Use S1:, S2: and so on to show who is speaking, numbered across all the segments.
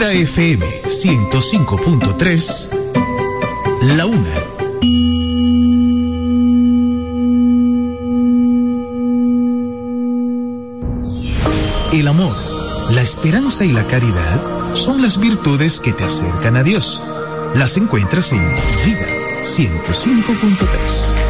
S1: Vida FM 105.3, la una El amor, la esperanza y la caridad son las virtudes que te acercan a Dios. Las encuentras en Vida 105.3.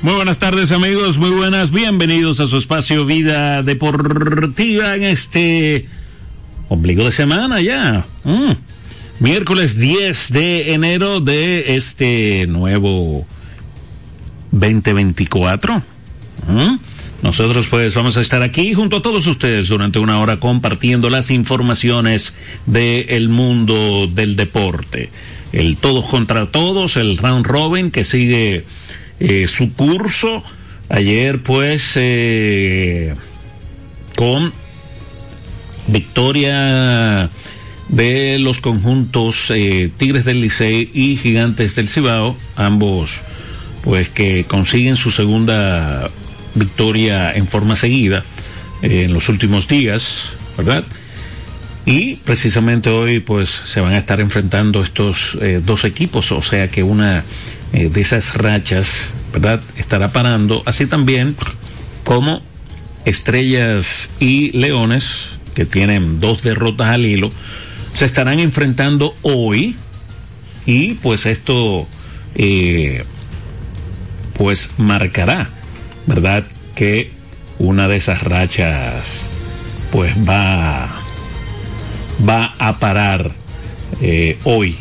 S2: Muy buenas tardes amigos, muy buenas, bienvenidos a su espacio Vida Deportiva en este ombligo de semana ya. Mm. Miércoles 10 de enero de este nuevo 2024. Mm. Nosotros pues vamos a estar aquí junto a todos ustedes durante una hora compartiendo las informaciones del mundo del deporte. El todos contra todos, el round robin que sigue eh, su curso. Ayer pues eh, con victoria de los conjuntos eh, Tigres del Licey y Gigantes del Cibao, ambos pues que consiguen su segunda victoria en forma seguida en los últimos días, ¿verdad? Y precisamente hoy pues se van a estar enfrentando estos dos equipos, o sea que una eh, de esas rachas, ¿verdad? Estará parando, así también como Estrellas y Leones, que tienen dos derrotas al hilo, se estarán enfrentando hoy y pues esto eh, pues marcará, ¿verdad? Que una de esas rachas pues va va a parar eh, hoy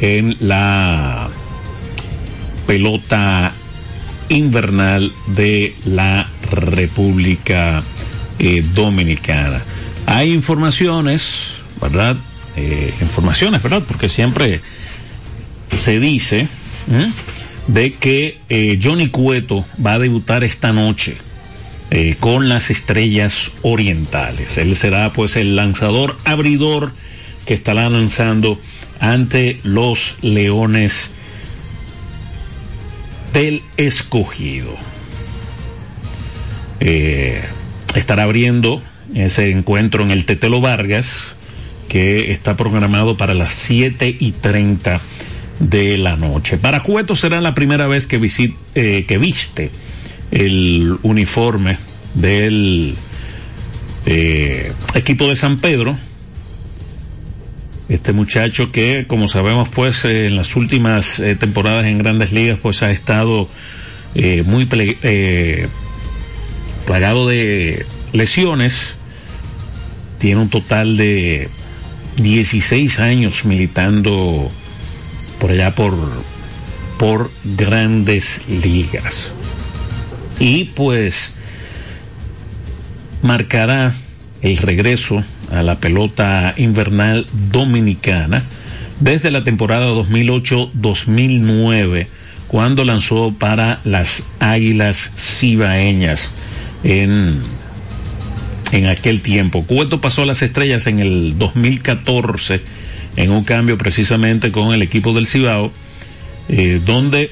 S2: en la pelota invernal de la República eh, Dominicana. Hay informaciones, ¿verdad? Eh, informaciones, ¿verdad? Porque siempre se dice de que Johnny Cueto va a debutar esta noche con las estrellas orientales. Él será pues el lanzador abridor que estará lanzando ante los Leones del Escogido. Eh, estará abriendo ese encuentro en el Tetelo Vargas, que está programado para las 7 y 30 de la noche. Para Cueto será la primera vez que, eh, que viste el uniforme del eh, equipo de San Pedro este muchacho que, como sabemos, pues eh, en las últimas eh, temporadas en grandes ligas, pues ha estado muy plagado de lesiones. Tiene un total de 16 años militando por allá por, por grandes ligas. Y pues marcará el regreso a la pelota invernal dominicana desde la temporada 2008-2009, cuando lanzó para las Águilas Cibaeñas en, en aquel tiempo. Cueto pasó a las estrellas en el 2014 en un cambio precisamente con el equipo del Cibao, eh, donde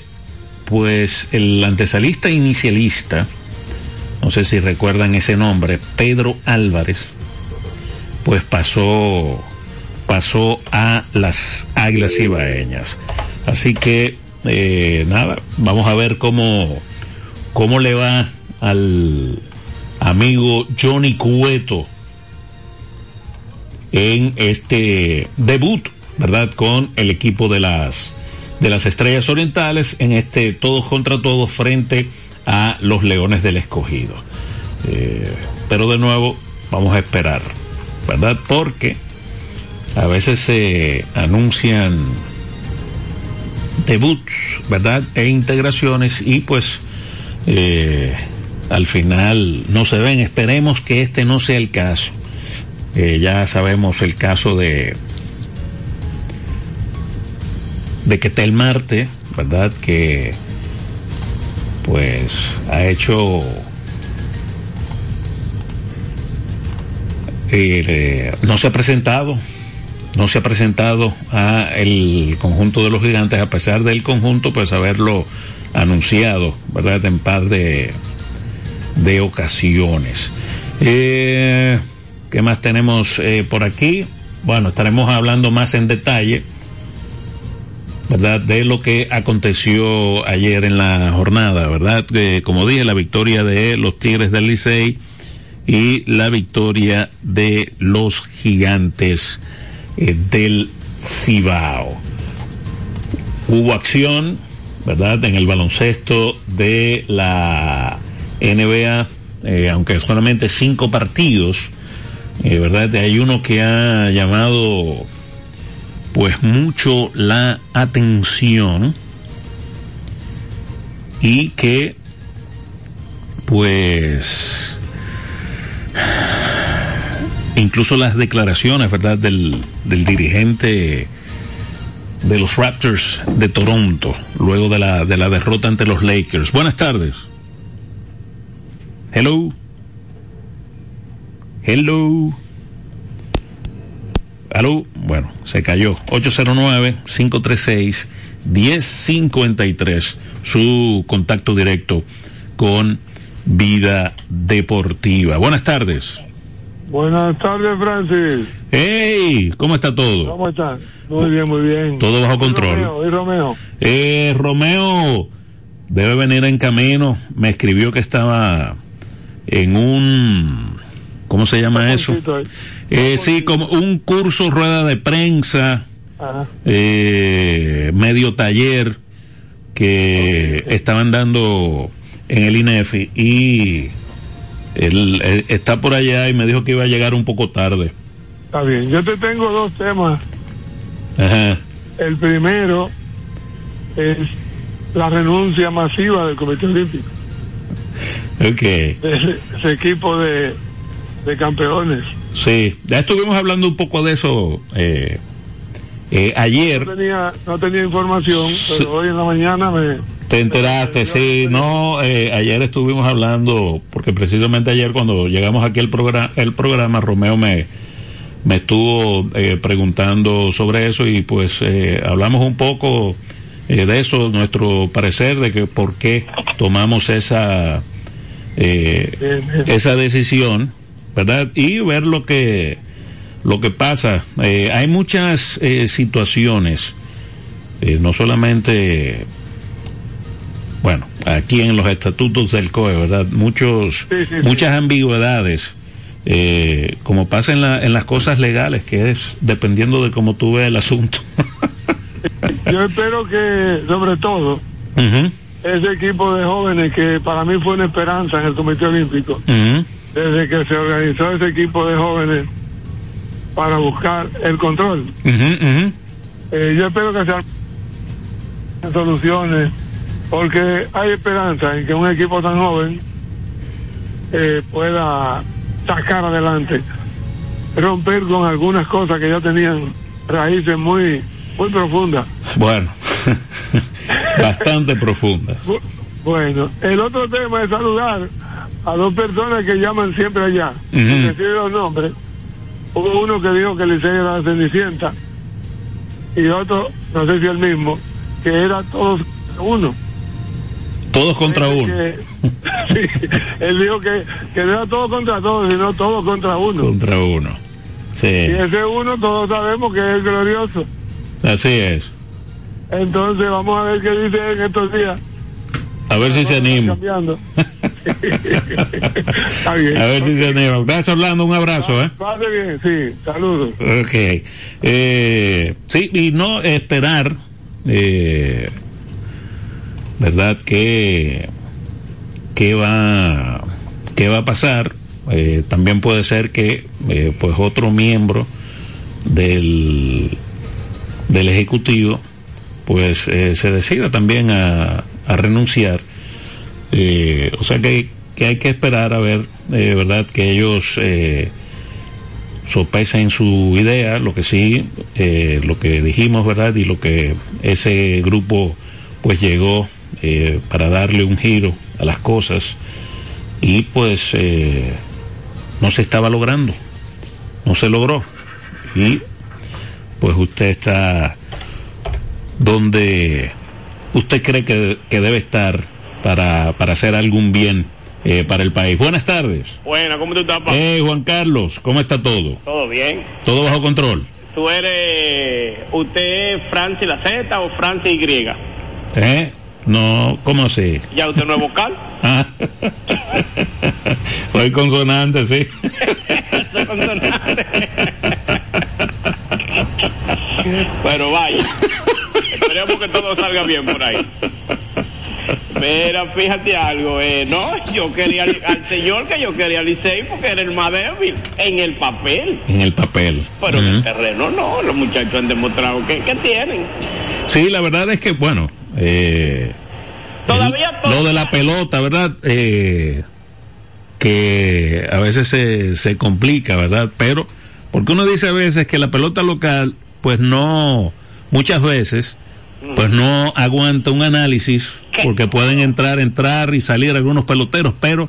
S2: pues el antesalista inicialista, no sé si recuerdan ese nombre, Pedro Álvarez, pues pasó, pasó a las Águilas Cibaeñas. Así que, eh, nada, vamos a ver cómo, cómo le va al amigo Johnny Cueto en este debut, ¿verdad? Con el equipo de las, de las Estrellas Orientales en este todos contra todos frente a los Leones del Escogido. Eh, pero de nuevo, vamos a esperar, ¿verdad? Porque a veces se anuncian debuts, ¿verdad? E integraciones y pues eh, al final no se ven. Esperemos que este no sea el caso. Eh, ya sabemos el caso de de que Telmarte, ¿verdad? Que pues ha hecho eh, no se ha presentado no se ha presentado a el conjunto de los gigantes a pesar del conjunto pues haberlo anunciado verdad en par de de ocasiones eh, ¿Qué más tenemos eh, por aquí? Bueno, estaremos hablando más en detalle, ¿verdad? De lo que aconteció ayer en la jornada, ¿verdad? como dije, la victoria de los Tigres del Licey y la victoria de los Gigantes eh, del Cibao. Hubo acción, ¿verdad? En el baloncesto de la NBA, eh, aunque solamente cinco partidos eh, ¿verdad? Hay uno que ha llamado pues mucho la atención y que pues incluso las declaraciones, ¿verdad? Del, del dirigente de los Raptors de Toronto luego de la, de la derrota ante los Lakers. Buenas tardes. Hello. Hello. Hello. Bueno, se cayó. 809-536-1053. Su contacto directo con Vida Deportiva. Buenas tardes.
S3: Buenas tardes, Francis.
S2: Hey, ¿cómo está todo?
S3: ¿Cómo está? Muy bien, muy bien.
S2: Todo bajo control.
S3: Romeo, ¿y Romeo?
S2: Eh, Romeo debe venir en camino. Me escribió que estaba en un ¿cómo se llama eso? Eh, sí, como un curso rueda de prensa, eh, medio taller que estaban dando en el INEF y él, está por allá y me dijo que iba a llegar un poco tarde.
S3: Está bien, yo te tengo dos temas.
S2: Ajá.
S3: El primero es la renuncia masiva del Comité Olímpico.
S2: Ok.
S3: ese equipo de de campeones.
S2: Sí, ya estuvimos hablando un poco de eso eh, eh, ayer.
S3: No tenía, no tenía información, pero hoy en la mañana me...
S2: Te enteraste, sí, no, eh, ayer estuvimos hablando, porque precisamente ayer cuando llegamos aquí el programa, el programa Romeo me, me estuvo preguntando sobre eso y pues hablamos un poco de eso, nuestro parecer, de que por qué tomamos esa, esa decisión ¿verdad? Y ver lo que, lo que pasa. Eh, hay muchas eh, situaciones, eh, no solamente, bueno, aquí en los estatutos del COE, ¿verdad? Muchos, muchas ambigüedades. como pasa en, la, en las cosas legales, que es dependiendo de cómo tú ves el asunto.
S3: Yo espero que, sobre todo, ese equipo de jóvenes que para mí fue una esperanza en el Comité Olímpico, desde que se organizó ese equipo de jóvenes para buscar el control. Eh, yo espero que sean soluciones, porque hay esperanza en que un equipo tan joven eh, pueda sacar adelante romper con algunas cosas que ya tenían raíces muy, muy profundas.
S2: Bueno, bastante profundas.
S3: Bueno, el otro tema es saludar a dos personas que llaman siempre allá. Uh -huh. los nombres. Hubo uno que dijo que Licey era la Cenicienta y otro, no sé si el mismo, que era todos uno.
S2: Todos contra uno.
S3: Que, sí, él dijo que, que no era todo contra todos, sino todos contra uno.
S2: Contra uno. Sí.
S3: Y ese uno todos sabemos que es glorioso.
S2: Así es.
S3: Entonces vamos a ver qué dice en estos días.
S2: A ver si se anima. a ver si se anima. Gracias, Orlando. Un abrazo. ¿eh?
S3: Pase bien, sí. Saludos.
S2: Ok. Eh, sí, y no esperar, eh, ¿verdad? Que, que, va, que va a pasar. Eh, también puede ser que eh, pues otro miembro del, del Ejecutivo pues se decida también a, a renunciar. Eh, o sea que, que, hay que esperar a ver, eh, ¿verdad? Que ellos eh, sopesen su idea, lo que sí, eh, lo que dijimos, ¿verdad? Y lo que ese grupo pues llegó para darle un giro a las cosas y pues no se estaba logrando, no se logró. Y pues usted está donde usted cree que, que debe estar para, para, hacer algún bien eh, para el país. Buenas tardes.
S4: Buenas, ¿cómo tú estás,
S2: papá? Eh, Juan Carlos, ¿cómo está todo?
S4: Todo bien.
S2: ¿Todo bajo control?
S4: ¿Tú eres, usted Francis la Z o Francis Y?
S2: ¿Eh? No, ¿cómo así?
S4: ¿Ya usted no es vocal?
S2: ah. Soy consonante, sí.
S4: Soy consonante. Pero vaya. Esperemos que todo salga bien por ahí. Mira, fíjate algo, eh, no, yo quería al, señor que yo quería al Licey porque era el más débil en el papel.
S2: En el papel.
S4: Pero uh -huh. en el terreno no, los muchachos han demostrado que, que tienen.
S2: Sí, la verdad es que, bueno, eh,
S4: Todavía
S2: el, lo de la pelota, ¿verdad? Eh, que a veces se, se complica, ¿verdad? Pero, porque uno dice a veces que la pelota local, pues no, muchas veces, pues no aguanta un análisis porque pueden entrar, entrar y salir algunos peloteros, pero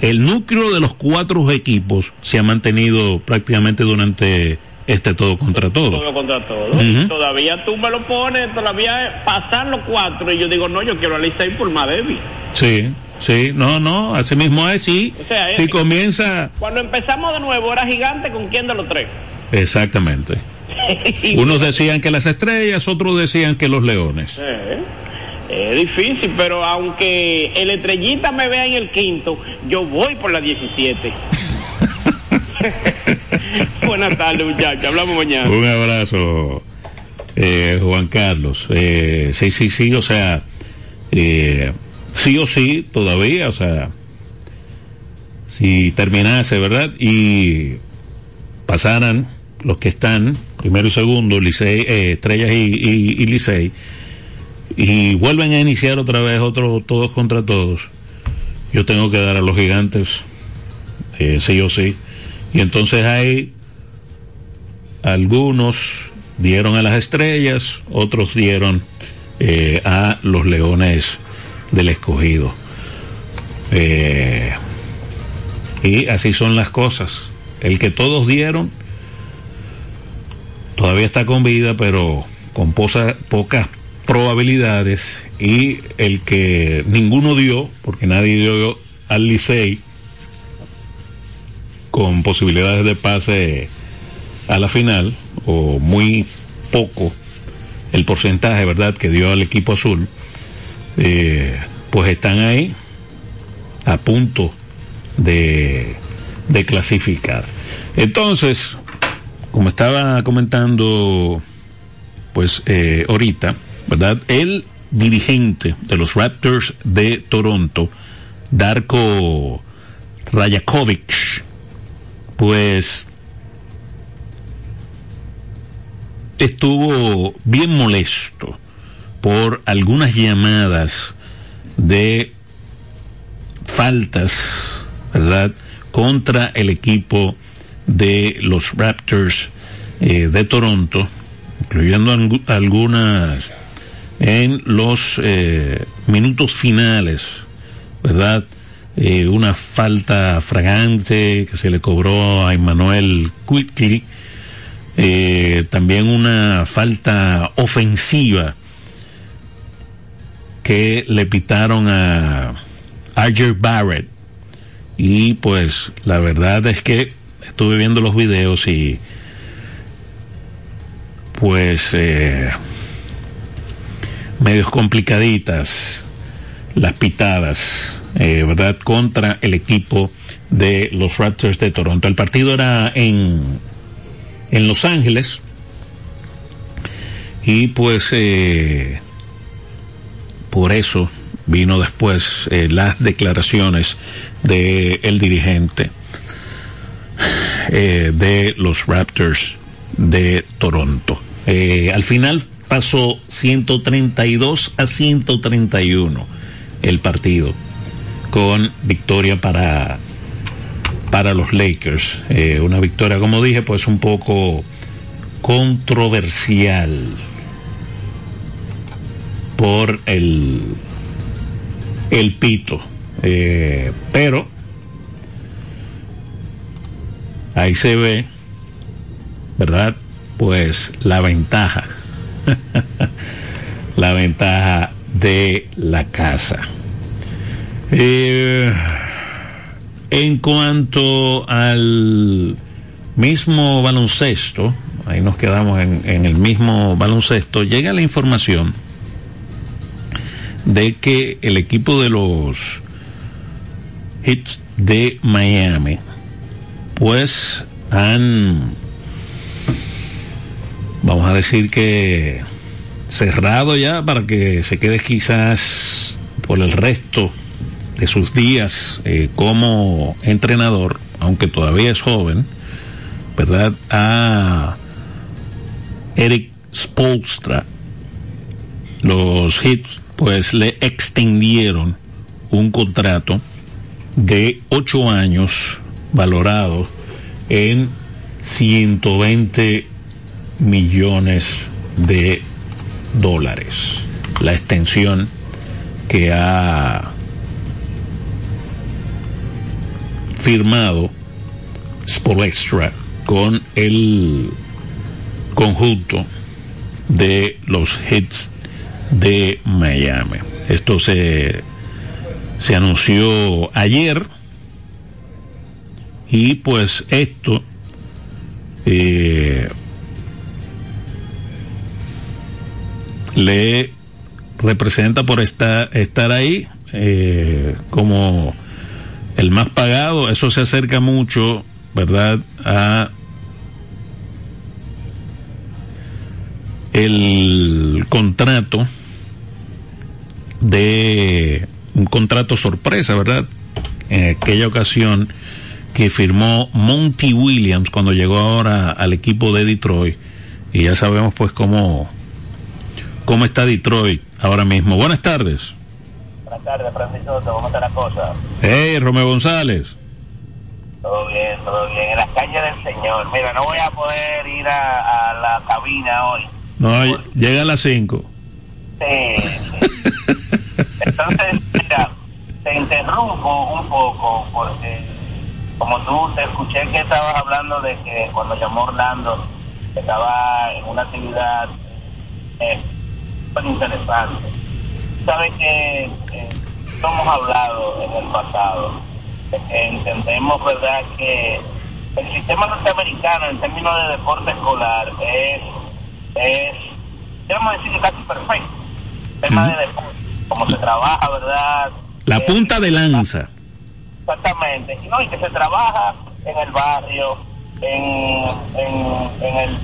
S2: el núcleo de los cuatro equipos se ha mantenido prácticamente durante este todo contra todo.
S4: Todo contra todo. Uh -huh. Todavía tú me lo pones, todavía pasan los cuatro y yo digo, no, yo quiero a Licey por más débil.
S2: Sí. Sí, no, no, así mismo es, sí.
S4: O sea,
S2: si comienza.
S4: Cuando empezamos de nuevo era gigante con quién de los tres.
S2: Exactamente. Unos decían que las estrellas, otros decían que los leones.
S4: Eh, es difícil, pero aunque el estrellita me vea en el quinto, yo voy por la 17. Buenas tardes, muchachos. Hablamos mañana.
S2: Un abrazo, eh, Juan Carlos. Eh, sí, sí, sí, o sea, eh, sí o sí, todavía, o sea, si terminase, ¿verdad? Y pasaran los que están, primero y segundo, eh, Estrellas y, y, y, Licey, y vuelven a iniciar otra vez otro todos contra todos, yo tengo que dar a los gigantes, eh, sí o sí. Y entonces hay algunos dieron a las estrellas, otros dieron eh, a los leones del escogido. Y así son las cosas. El que todos dieron todavía está con vida, pero con pocas probabilidades. Y el que ninguno dio, porque nadie dio al Licey, con posibilidades de pase a la final, o muy poco el porcentaje, ¿verdad?, que dio al equipo azul, eh, pues están ahí a punto de clasificar. Entonces, como estaba comentando, pues eh, ahorita, ¿verdad? El dirigente de los Raptors de Toronto, Darko Rajakovic, pues estuvo bien molesto por algunas llamadas de faltas, ¿verdad?, contra el equipo de los Raptors eh, de Toronto, incluyendo algunas en los eh, minutos finales, ¿verdad? Eh, una falta fragante que se le cobró a Emmanuel Quickly, también una falta ofensiva que le pitaron a Arger Barrett. Y pues la verdad es que estuve viendo los videos y pues eh, medios complicaditas las pitadas, eh, ¿verdad? Contra el equipo de los Raptors de Toronto. El partido era en, en Los Ángeles y pues eh, por eso vino después las declaraciones del el dirigente de los Raptors de Toronto. Eh, al final pasó 132 a 131 el partido con victoria para para los Lakers eh, una victoria como dije pues un poco controversial por el el pito eh, pero ahí se ve verdad pues la ventaja, la ventaja de la casa. Eh, en cuanto al mismo baloncesto, ahí nos quedamos en, en, el mismo baloncesto, llega la información de que el equipo de los Hits de Miami, pues han vamos a decir que cerrado ya para que se quede quizás por el resto de sus días eh, como entrenador, aunque todavía es joven, ¿verdad? A Eric Spolstra. Los hits pues le extendieron un contrato de ocho años valorado en 120 millones de dólares. La extensión que ha firmado Spolestra con el conjunto de los hits de Miami. Esto se, se anunció ayer y pues esto eh, le representa por estar, estar ahí eh, como el más pagado. Eso se acerca mucho, ¿verdad?, a el contrato de un contrato sorpresa, ¿verdad? En aquella ocasión que firmó Monty Williams cuando llegó ahora al equipo de Detroit y ya sabemos pues cómo cómo está Detroit ahora mismo. Buenas tardes.
S5: Buenas tardes, Francisco. ¿Cómo está la cosa?
S2: Hey, Romeo González.
S5: Todo bien, todo bien. En las calles del Señor. Mira, no voy a poder ir a, la cabina hoy.
S2: No, llega a las 5.
S5: Sí. Entonces, mira, te interrumpo un poco porque como tú te escuché que estabas hablando de que cuando llamó Orlando estaba en una actividad eh, interesante. Sabes que eh, hemos hablado en el pasado, entendemos, ¿verdad?, que el sistema norteamericano en términos de deporte escolar es, es queremos decir que casi perfecto. tema de deporte, como se trabaja, ¿verdad?
S2: La punta de lanza.
S5: Exactamente. Y, no, y que se trabaja en el barrio, en, en, en el...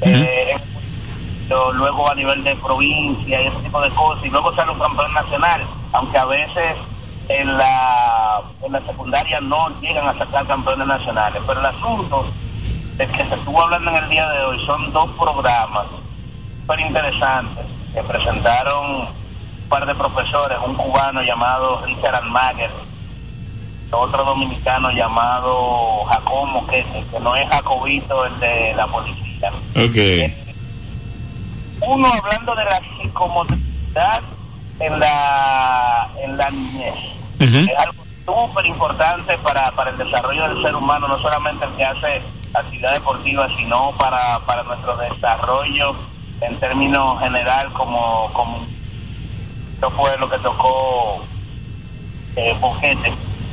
S5: Eh, luego a nivel de provincia y ese tipo de cosas, y luego sale un campeón nacional, aunque a veces en la, en la secundaria no llegan a sacar campeones nacionales. Pero el asunto de que se estuvo hablando en el día de hoy son dos programas súper interesantes que presentaron un par de profesores, un cubano llamado Richard Almaguer otro dominicano llamado Jacobo que, que no es Jacobito el de la policía.
S2: Okay.
S5: uno hablando de la psicomotricidad en la en la niñez. Es algo súper importante para, para el desarrollo del ser humano, no solamente el que hace actividad deportiva, sino para, para nuestro desarrollo en términos general como, como esto fue lo que tocó eh,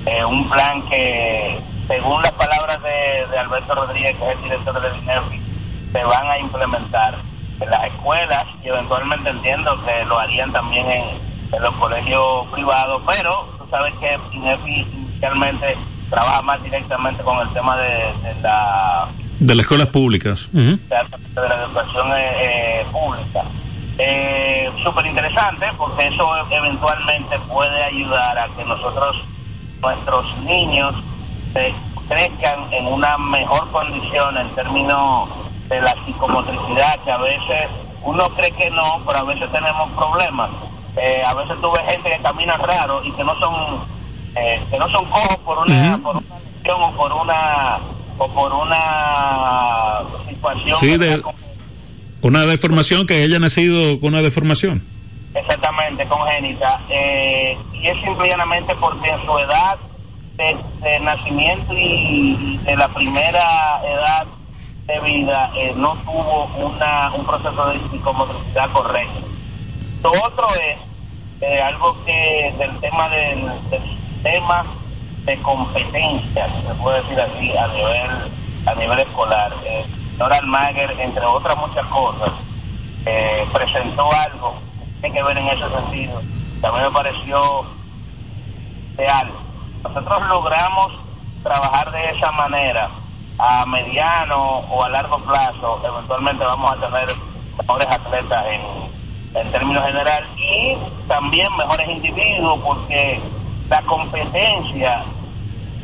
S5: eh, un plan que según las palabras de, Alberto Rodríguez, que es el director de INEFI, se van a implementar en las escuelas y eventualmente entiendo que lo harían también en, en los colegios privados, pero tú sabes que INEFI inicialmente trabaja más directamente con el tema de, la...
S2: De las escuelas públicas.
S5: de, la educación eh, eh, pública. Eh, Súper interesante porque eso eventualmente puede ayudar a que nosotros, nuestros niños, se crezcan en una mejor condición en términos de la psicomotricidad, que a veces uno cree que no, pero a veces tenemos problemas. Eh, a veces tuve gente que camina raro y que no son eh, que no son cojos por una por una lesión o por una o por una situación
S2: sí, de una deformación que haya nacido con una deformación
S5: exactamente congénita eh, y es simplemente porque en su edad de, nacimiento y, de la primera edad de vida eh, no tuvo una un proceso de psicomotricidad correcto lo otro es algo que del tema del temas de competencia, se puede decir así, a nivel, a nivel escolar. Eh, Nora Almaguer, entre otras muchas cosas, eh, presentó algo tiene que ver en ese sentido. También me pareció real. Nosotros logramos trabajar de esa manera a mediano o a largo plazo, eventualmente vamos a tener mejores atletas en, en términos general y también mejores individuos porque la competencia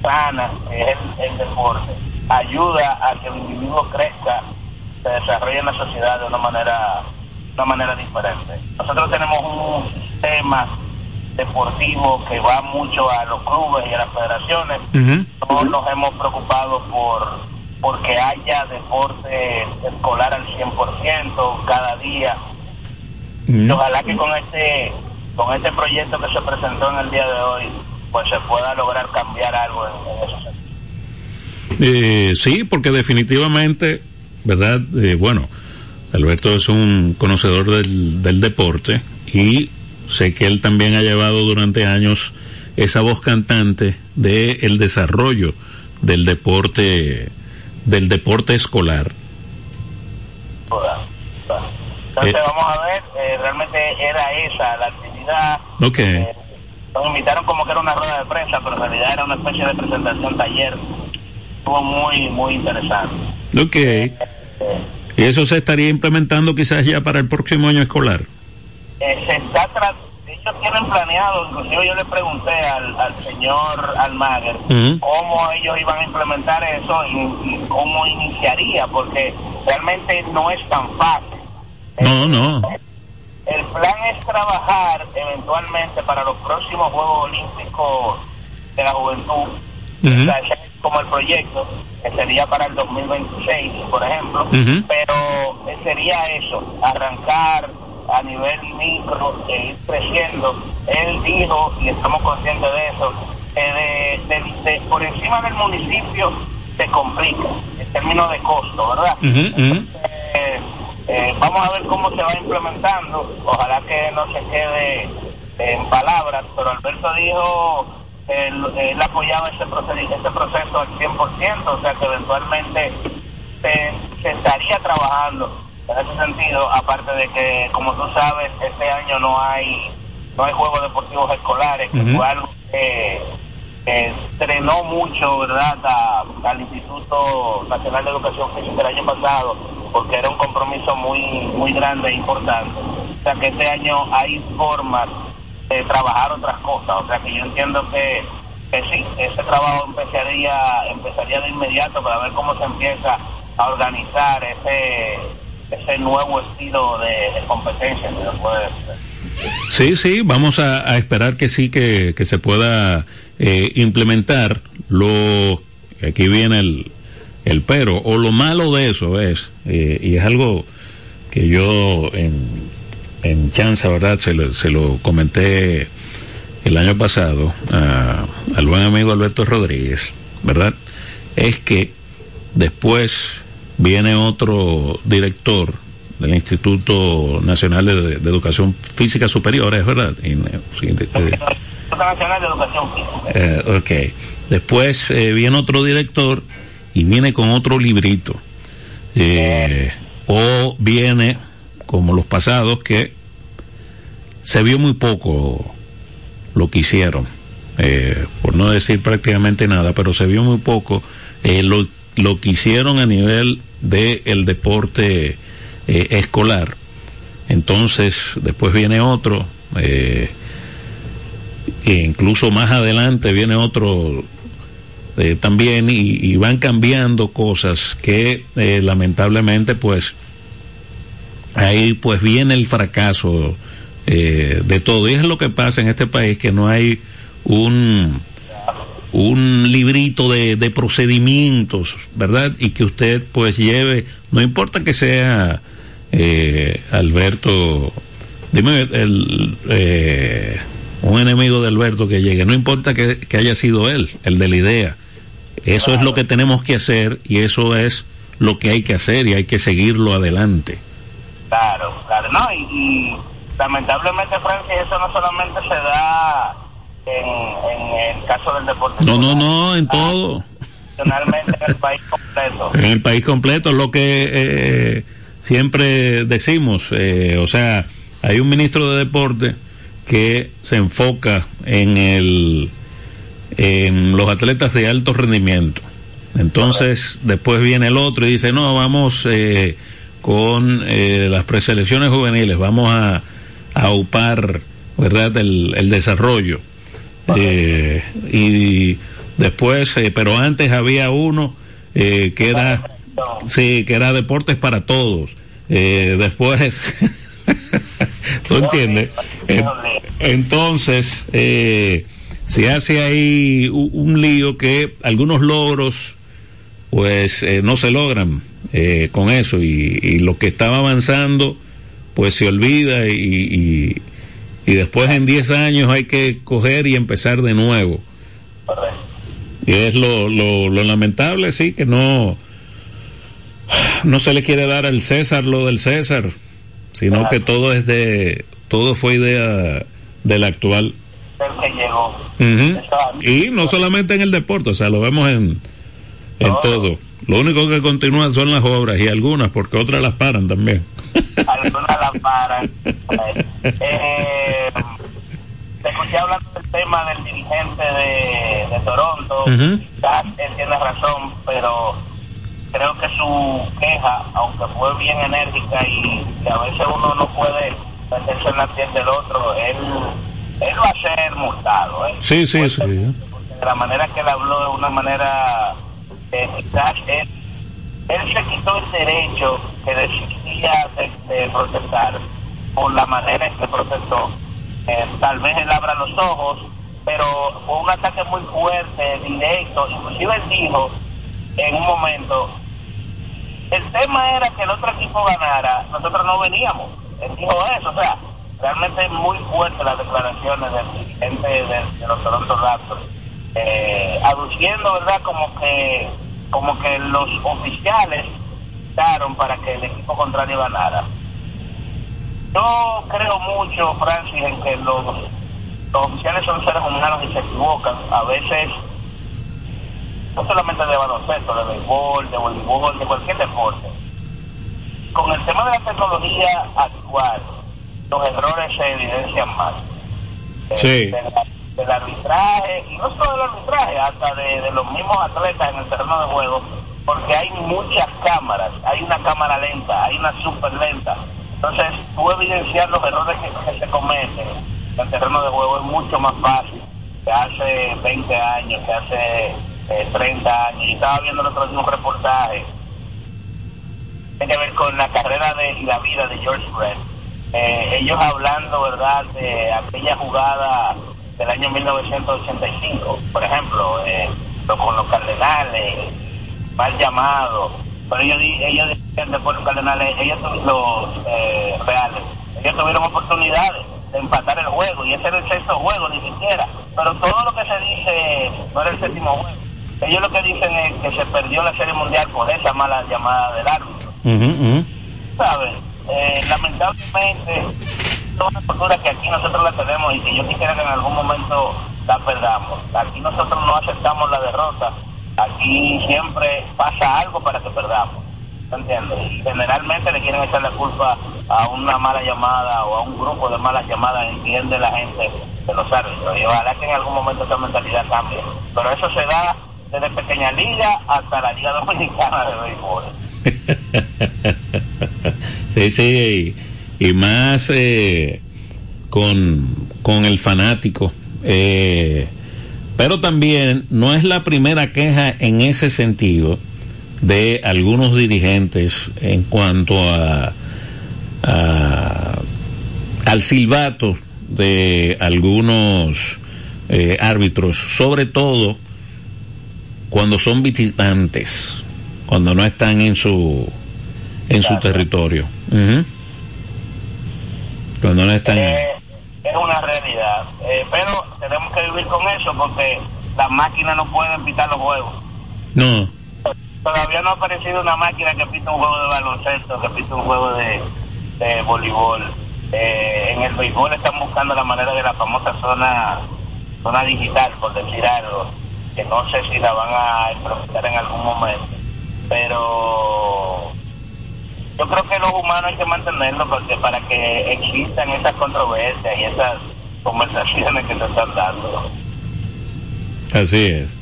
S5: sana, que es el, deporte, ayuda a que el individuo crezca, se desarrolle en la sociedad de una manera, una manera diferente. Nosotros tenemos un sistema deportivo que va mucho a los clubes y a las federaciones. No nos hemos preocupado por porque haya deporte escolar al 100% cada día. ojalá que con este con este proyecto que se presentó en el día de hoy, pues se pueda lograr cambiar algo en, eso.
S2: Eh, sí, porque definitivamente, ¿verdad? Eh, bueno, Alberto es un conocedor del, del deporte y sé que él también ha llevado durante años esa voz cantante de el desarrollo del deporte del deporte escolar
S5: entonces eh. vamos a ver, eh, realmente era esa la actividad.
S2: Ok. Eh,
S5: nos invitaron como que era una rueda de prensa, pero en realidad era una especie de presentación taller. Estuvo muy, muy interesante.
S2: Ok. ¿Y eso se estaría implementando quizás ya para el próximo año escolar?
S5: se está ellos tienen planeado, inclusive yo le pregunté al, al señor Almaguer cómo ellos iban a implementar eso y, cómo iniciaría, porque realmente no es tan fácil.
S2: No, no.
S5: El plan es trabajar eventualmente para los próximos Juegos Olímpicos de la Juventud, como el proyecto, que sería para el 2026, por ejemplo, pero sería eso, arrancar a nivel micro e ir creciendo. Él dijo, y estamos conscientes de eso, que por encima del municipio se complica en términos de costo, ¿verdad? Eh, vamos a ver cómo se va implementando. Ojalá que no se quede en palabras, pero Alberto dijo él, apoyaba ese proceso, ese proceso al 100%, o sea que eventualmente se, estaría trabajando en ese sentido, aparte de que, como tú sabes, este año no hay no hay Juegos Deportivos Escolares, que fue algo que, estrenó mucho, ¿verdad?, al Instituto Nacional de Educación Física el año pasado porque era un compromiso muy muy grande e importante. O sea que este año hay formas de trabajar otras cosas. O sea que yo entiendo que, sí, ese trabajo empezaría, empezaría de inmediato para ver cómo se empieza a organizar ese, ese nuevo estilo de, competencia, Sí,
S2: sí, vamos a, esperar que sí, que, que se pueda eh, implementar lo, aquí viene el, el pero, o lo malo de eso es, eh, y es algo que yo en, en chance, ¿verdad? Se lo, se lo comenté el año pasado al buen amigo Alberto Rodríguez, ¿verdad? Es que después viene otro director del Instituto Nacional de, Educación Física Superior, ¿es verdad?
S5: Eh, Nacional de Educación Física.
S2: Eh, ok. Después eh, viene otro director y viene con otro librito. o viene, como los pasados, que se vio muy poco lo que hicieron. por no decir prácticamente nada, pero se vio muy poco lo, lo que hicieron a nivel del el deporte eh, escolar. Entonces, después viene otro, eh, e incluso más adelante viene otro eh, también y, van cambiando cosas que lamentablemente pues ahí pues viene el fracaso de todo. Y es lo que pasa en este país, que no hay un un librito de, de, procedimientos, ¿verdad? Y que usted pues lleve, no importa que sea eh, Alberto, dime el, eh, un enemigo de Alberto que llegue, no importa que, haya sido él, el de la idea, eso es lo que tenemos que hacer y eso es lo que hay que hacer y hay que seguirlo adelante.
S5: Claro, claro, no, y, lamentablemente Francia eso no solamente se da en, el caso del deporte.
S2: No, no, no, en todo.
S5: en el país completo.
S2: En el país completo, lo que eh, siempre decimos, eh, o sea, hay un ministro de deporte que se enfoca en el en los atletas de alto rendimiento. Entonces, después viene el otro y dice, no, vamos eh, con eh, las preselecciones juveniles, vamos a, a upar, ¿verdad?, el, el desarrollo. y después, pero antes había uno que era Sí, que era deportes para todos. Eh, después, ¿tú entiendes? Entonces, eh, se hace ahí un, lío que algunos logros, pues, eh, no se logran eh, con eso y, lo que estaba avanzando, pues se olvida y, y, después en 10 años hay que coger y empezar de nuevo. Y es lo, lo, lo lamentable, sí, que no no se le quiere dar al César lo del César, sino que todo es de, todo fue idea del actual. Y no solamente en el deporte, o sea, lo vemos en, en todo. Lo único que continúa son las obras y algunas, porque otras las paran también.
S5: algunas las paran. Eh, te escuché hablando del tema del dirigente de, de Toronto. él tiene razón, pero creo que su queja, aunque fue bien enérgica y, a veces uno no puede meterse en la piel del otro, él, él va a ser multado. ¿eh?
S2: Sí, sí, sí. De
S5: la manera que él habló, de una manera eficaz, él, se quitó el derecho que decidía de, protestar por la manera en que protestó. Eh, tal vez él abra los ojos, pero fue un ataque muy fuerte, directo, inclusive él dijo en un momento el tema era que el otro equipo ganara, nosotros no veníamos. Él dijo eso, o sea, realmente muy fuerte las declaraciones del dirigente de, los Toronto Raptors, eh, aduciendo, ¿verdad?, como que, como que los oficiales daron para que el equipo contrario ganara. Yo creo mucho, Francis, en que los, los oficiales son seres humanos y se equivocan. A veces no solamente de baloncesto, de béisbol, de voleibol, de cualquier deporte. Con el tema de la tecnología actual, los errores se evidencian más.
S2: Eh, sí.
S5: Del arbitraje, y no solo del arbitraje, hasta de, los mismos atletas en el terreno de juego, porque hay muchas cámaras, hay una cámara lenta, hay una super lenta. Entonces, tú evidenciar los errores que, se cometen en el terreno de juego es mucho más fácil que hace 20 años, que hace 30 años. Y estaba viendo el otro día un reportaje tiene que ver con la carrera de, y la vida de George Brett. Eh, ellos hablando, ¿verdad?, de aquella jugada del año 1985, por ejemplo, eh, con los Cardenales, mal llamado, pero ellos, ellos decían después los Cardenales, ellos los eh, Reales, ellos tuvieron oportunidades de empatar el juego y ese era el sexto juego ni siquiera, pero todo lo que se dice no era el séptimo juego. Ellos lo que dicen es que se perdió la Serie Mundial por esa mala llamada del árbitro. ¿Sabes? Eh, lamentablemente, es una cultura que aquí nosotros la tenemos y que yo quisiera que en algún momento la perdamos. Aquí nosotros no aceptamos la derrota. Aquí siempre pasa algo para que perdamos. ¿Entiendes? Y generalmente le quieren echar la culpa a una mala llamada o a un grupo de malas llamadas, entiende la gente de los árbitros. Y ojalá que en algún momento esa mentalidad cambie. Pero eso se da desde pequeña liga hasta la Liga Dominicana de Béisbol.
S2: sí, sí, y, más eh, con, con el fanático. Eh, pero también no es la primera queja en ese sentido de algunos dirigentes en cuanto a, al silbato de algunos eh, árbitros, sobre todo cuando son visitantes, cuando no están en su en su territorio. Cuando no están
S5: eh, es una realidad, eh, pero tenemos que vivir con eso porque las máquinas no pueden pitar los juegos.
S2: No.
S5: Todavía no ha aparecido una máquina que pita un juego de baloncesto, que pita un juego de, de voleibol. Eh, en el béisbol están buscando la manera de la famosa zona zona digital, por decir algo que no sé si la van a improvisar en algún momento, pero yo creo que los humanos hay que mantenerlo porque para que existan esas controversias y esas conversaciones que se están dando.
S2: Así es.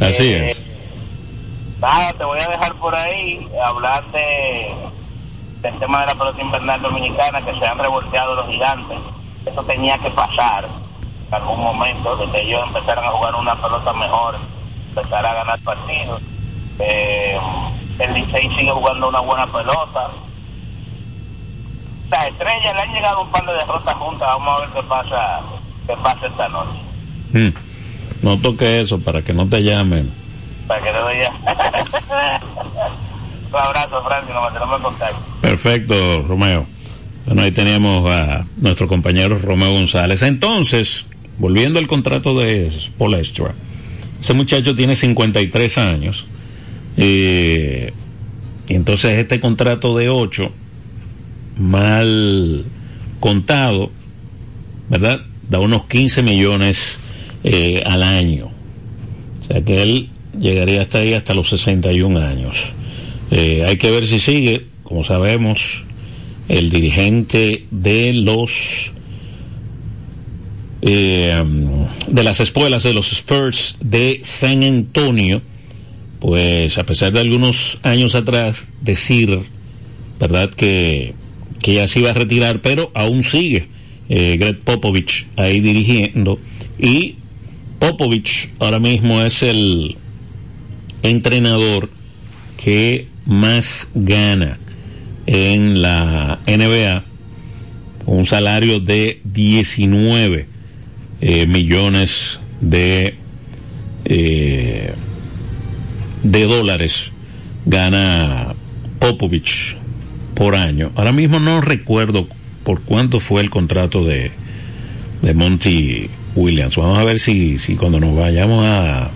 S2: Así eh, es.
S5: Nada, te voy a dejar por ahí hablar de, del tema de la pelota invernal dominicana, que se han revolteado los gigantes. Eso tenía que pasar en algún momento, de que ellos empezaran a jugar una pelota mejor, empezar a ganar partidos. Eh, el Licey sigue jugando una buena pelota. Las estrellas le han llegado un par de derrotas juntas, vamos a ver qué pasa, qué pasa esta noche.
S2: Hmm. No toque eso para que no te llamen.
S5: Para que no te llamen. un abrazo, Francis, nos mantenemos en contacto.
S2: Perfecto, Romeo. Bueno, ahí teníamos a nuestro compañero Romeo González. Entonces, volviendo al contrato de Polestra, ese muchacho tiene 53 años. Eh, entonces este contrato de 8, mal contado, ¿verdad? Da unos 15 millones eh, al año. O sea que él llegaría hasta ahí hasta los 61 años. Eh, hay que ver si sigue, como sabemos, el dirigente de los eh, de las escuelas de los Spurs de San Antonio, pues a pesar de algunos años atrás decir, ¿verdad? Que, que ya se iba a retirar, pero aún sigue eh, Greg Popovich ahí dirigiendo y Popovich ahora mismo es el entrenador que más gana en la NBA, un salario de 19 eh, millones de, eh, de dólares gana Popovich por año. Ahora mismo no recuerdo por cuánto fue el contrato de, de Monty Williams. Vamos a ver si, si cuando nos vayamos a,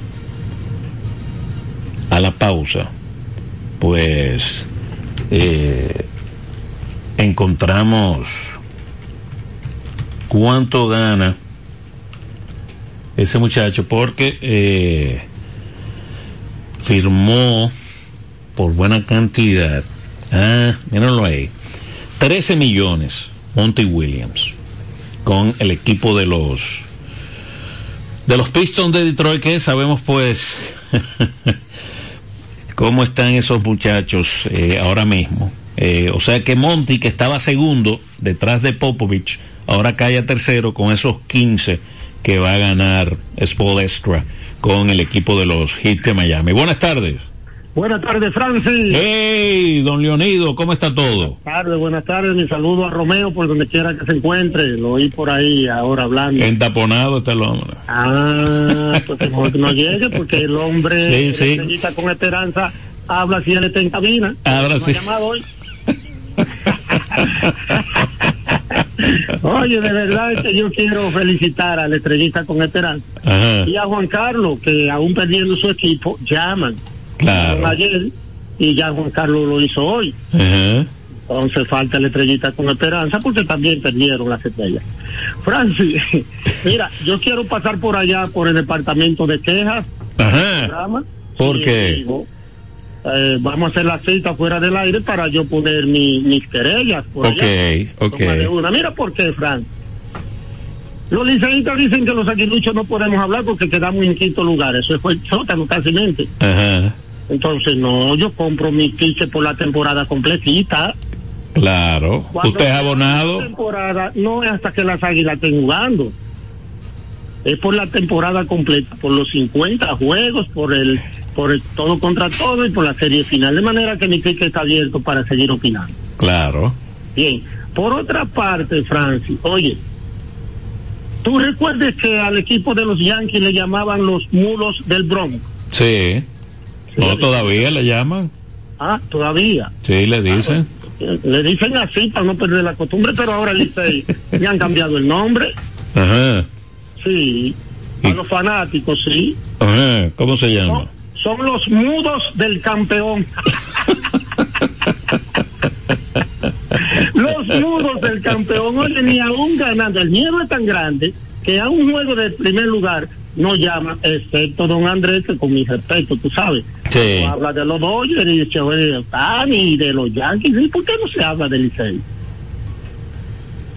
S2: a la pausa, pues eh, encontramos cuánto gana ese muchacho porque eh, firmó por buena cantidad, ah, mírenlo ahí, 13 millones Monty Williams con el equipo de los de los Pistons de Detroit que sabemos pues cómo están esos muchachos eh, ahora mismo. Eh, o sea que Monty que estaba segundo detrás de Popovich ahora cae a tercero con esos 15 que va a ganar Spolestra con el equipo de los Heat de Miami. Buenas tardes.
S6: Buenas tardes, Francis.
S2: Hey, don Leonido, ¿cómo está todo?
S6: Buenas tardes, buenas tardes. Mi saludo a Romeo por donde quiera que se encuentre. Lo oí por ahí ahora hablando.
S2: Entaponado está el hombre.
S6: Ah, pues mejor que no llegue porque el hombre
S2: sí,
S6: sí. con esperanza habla si él está en cabina.
S2: Ahora sí.
S6: llamado hoy. Oye, de verdad que yo quiero felicitar a la estrellita con esperanza y a Juan Carlos, que aún perdiendo su equipo, llaman.
S2: Claro.
S6: Ayer y ya Juan Carlos lo hizo hoy. Entonces falta la estrellita con esperanza porque también perdieron las estrellas. Francis, mira, yo quiero pasar por allá, por el departamento de quejas.
S2: Ajá. ¿Por qué?
S6: Eh, vamos a hacer la cita fuera del aire para yo poner mi, mis querellas. Por
S2: ok, ok.
S6: Mira por qué, Fran. Los liceístas dicen que los aguiluchos no podemos hablar porque quedamos en quinto lugar. Eso fue el sótano casi mente.
S2: Ajá.
S6: Entonces, no, yo compro mi ticket por la temporada completita.
S2: Claro. ¿Usted es abonado?
S6: temporada no es hasta que las águilas estén jugando. Es por la temporada completa, por los 50 juegos, por el por el todo contra todo y por la serie final. De manera que mi ticket está abierto para seguir opinando.
S2: Claro.
S6: Bien. Por otra parte, Francis, oye, ¿tú recuerdes que al equipo de los Yankees le llamaban los mulos del Bronx?
S2: Sí. No, todavía le llaman.
S6: Ah, todavía.
S2: Sí, le dicen.
S6: le dicen así para no perder la costumbre, pero ahora le, le han cambiado el nombre.
S2: Ajá.
S6: Sí. A los fanáticos, sí.
S2: Ajá. ¿Cómo se llama?
S6: Son los mudos del campeón. los mudos del campeón, oye, ni aún ganando. El miedo es tan grande que a un juego de primer lugar no llama, excepto don Andrés, que con mi respeto, tú sabes.
S2: Sí.
S6: habla de los Dodgers y dice, oye, y de los Yankees. ¿Y por qué no se habla del Licey?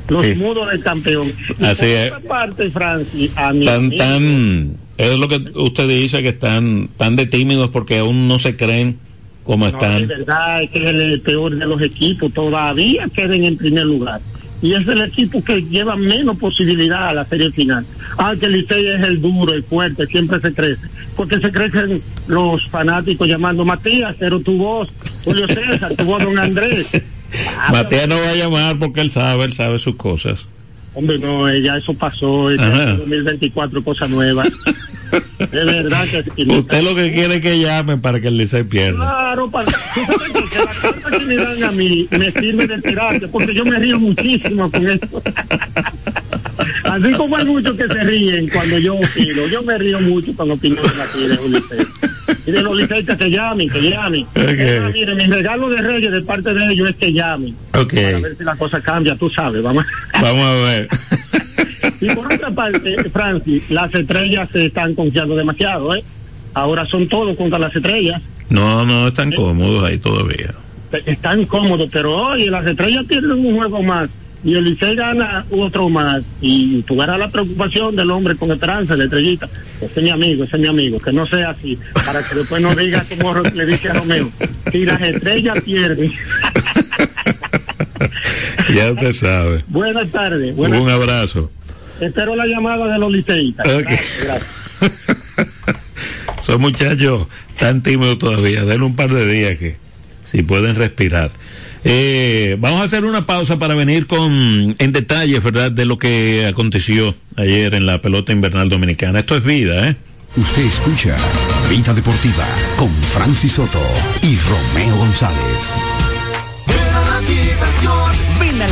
S6: Los mudos del campeón.
S2: Así es.
S6: parte, Francis, a mi
S2: tan, tan es lo que usted dice que están tan de tímidos porque aún no se creen como están.
S6: Es verdad, es que es el peor de los equipos, todavía queden en primer lugar. Y es el equipo que lleva menos posibilidad a la serie final. Aunque el Licey es el duro, el fuerte, siempre se crece. Porque se crecen los fanáticos llamando Matías, pero tu voz, Julio César, tu voz, don Andrés.
S2: Matías no va a llamar porque él sabe, él sabe sus cosas.
S6: Hombre, no, eh, ya eso pasó, en 2024, cosa nueva. es verdad que...
S2: Usted lo que quiere es que llame para que el Licey pierda.
S6: Claro, para, que la carta que me dan a mí me sirve de terapia, porque yo me río muchísimo con esto. Así como hay muchos que se ríen cuando yo opino, yo me río mucho con opiniones aquí de un liceo. Y de los liceístas que llamen, que llamen. Okay. mire, mi regalo de Reyes de parte de ellos es que llamen.
S2: Okay.
S6: Para ver si la cosa cambia, tú sabes, vamos.
S2: Vamos a ver.
S6: y por otra parte, Francis, las estrellas se están confiando demasiado, ¿eh? Ahora son todos contra las estrellas.
S2: No, no están cómodos ahí todavía.
S6: Están cómodos, pero oye, las estrellas tienen un juego más y el Licey gana otro más y tú verás la preocupación del hombre con esperanza, de estrellita. Ese es mi amigo, ese es mi amigo, que no sea así, para que después no diga como le dice a Romeo, si las estrellas pierden.
S2: ya usted sabe.
S6: Buenas tardes.
S2: Buenas Un abrazo.
S6: Espero la llamada de los liceístas. Okay. Gracias.
S2: Son muchachos tan tímidos todavía, denle un par de días que si pueden respirar. Eh, vamos a hacer una pausa para venir con en detalle, ¿verdad?, de lo que aconteció ayer en la pelota invernal dominicana. Esto es vida, ¿eh?
S7: Usted escucha Vida Deportiva con Francis Soto y Romeo González.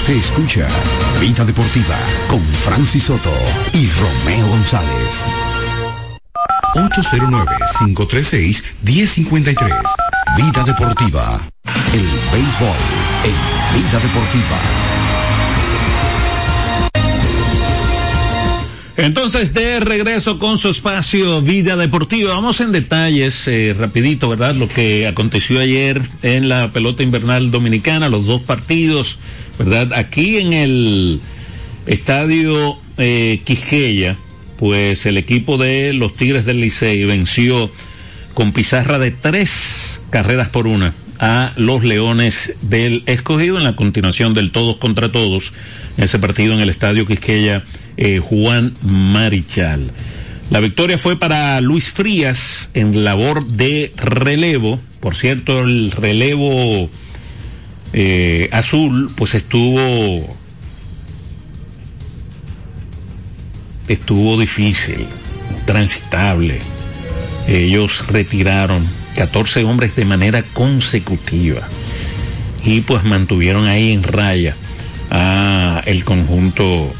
S8: Usted escucha Vida Deportiva con Francis Soto y Romeo González. 809-536-1053. Vida Deportiva. El béisbol en Vida Deportiva.
S2: Entonces, de regreso con su espacio Vida Deportiva. Vamos en detalles, eh, rapidito, ¿verdad? Lo que aconteció ayer en la pelota invernal dominicana, los dos partidos, ¿verdad? Aquí en el estadio eh, Quisqueya, pues el equipo de los Tigres del Licey venció con pizarra de tres carreras por una a los Leones del Escogido en la continuación del todos contra todos, ese partido en el estadio Quisqueya eh, Juan Marichal. La victoria fue para Luis Frías en labor de relevo. Por cierto, el relevo eh, azul pues estuvo estuvo difícil, transitable. Ellos retiraron 14 hombres de manera consecutiva y pues mantuvieron ahí en raya a el conjunto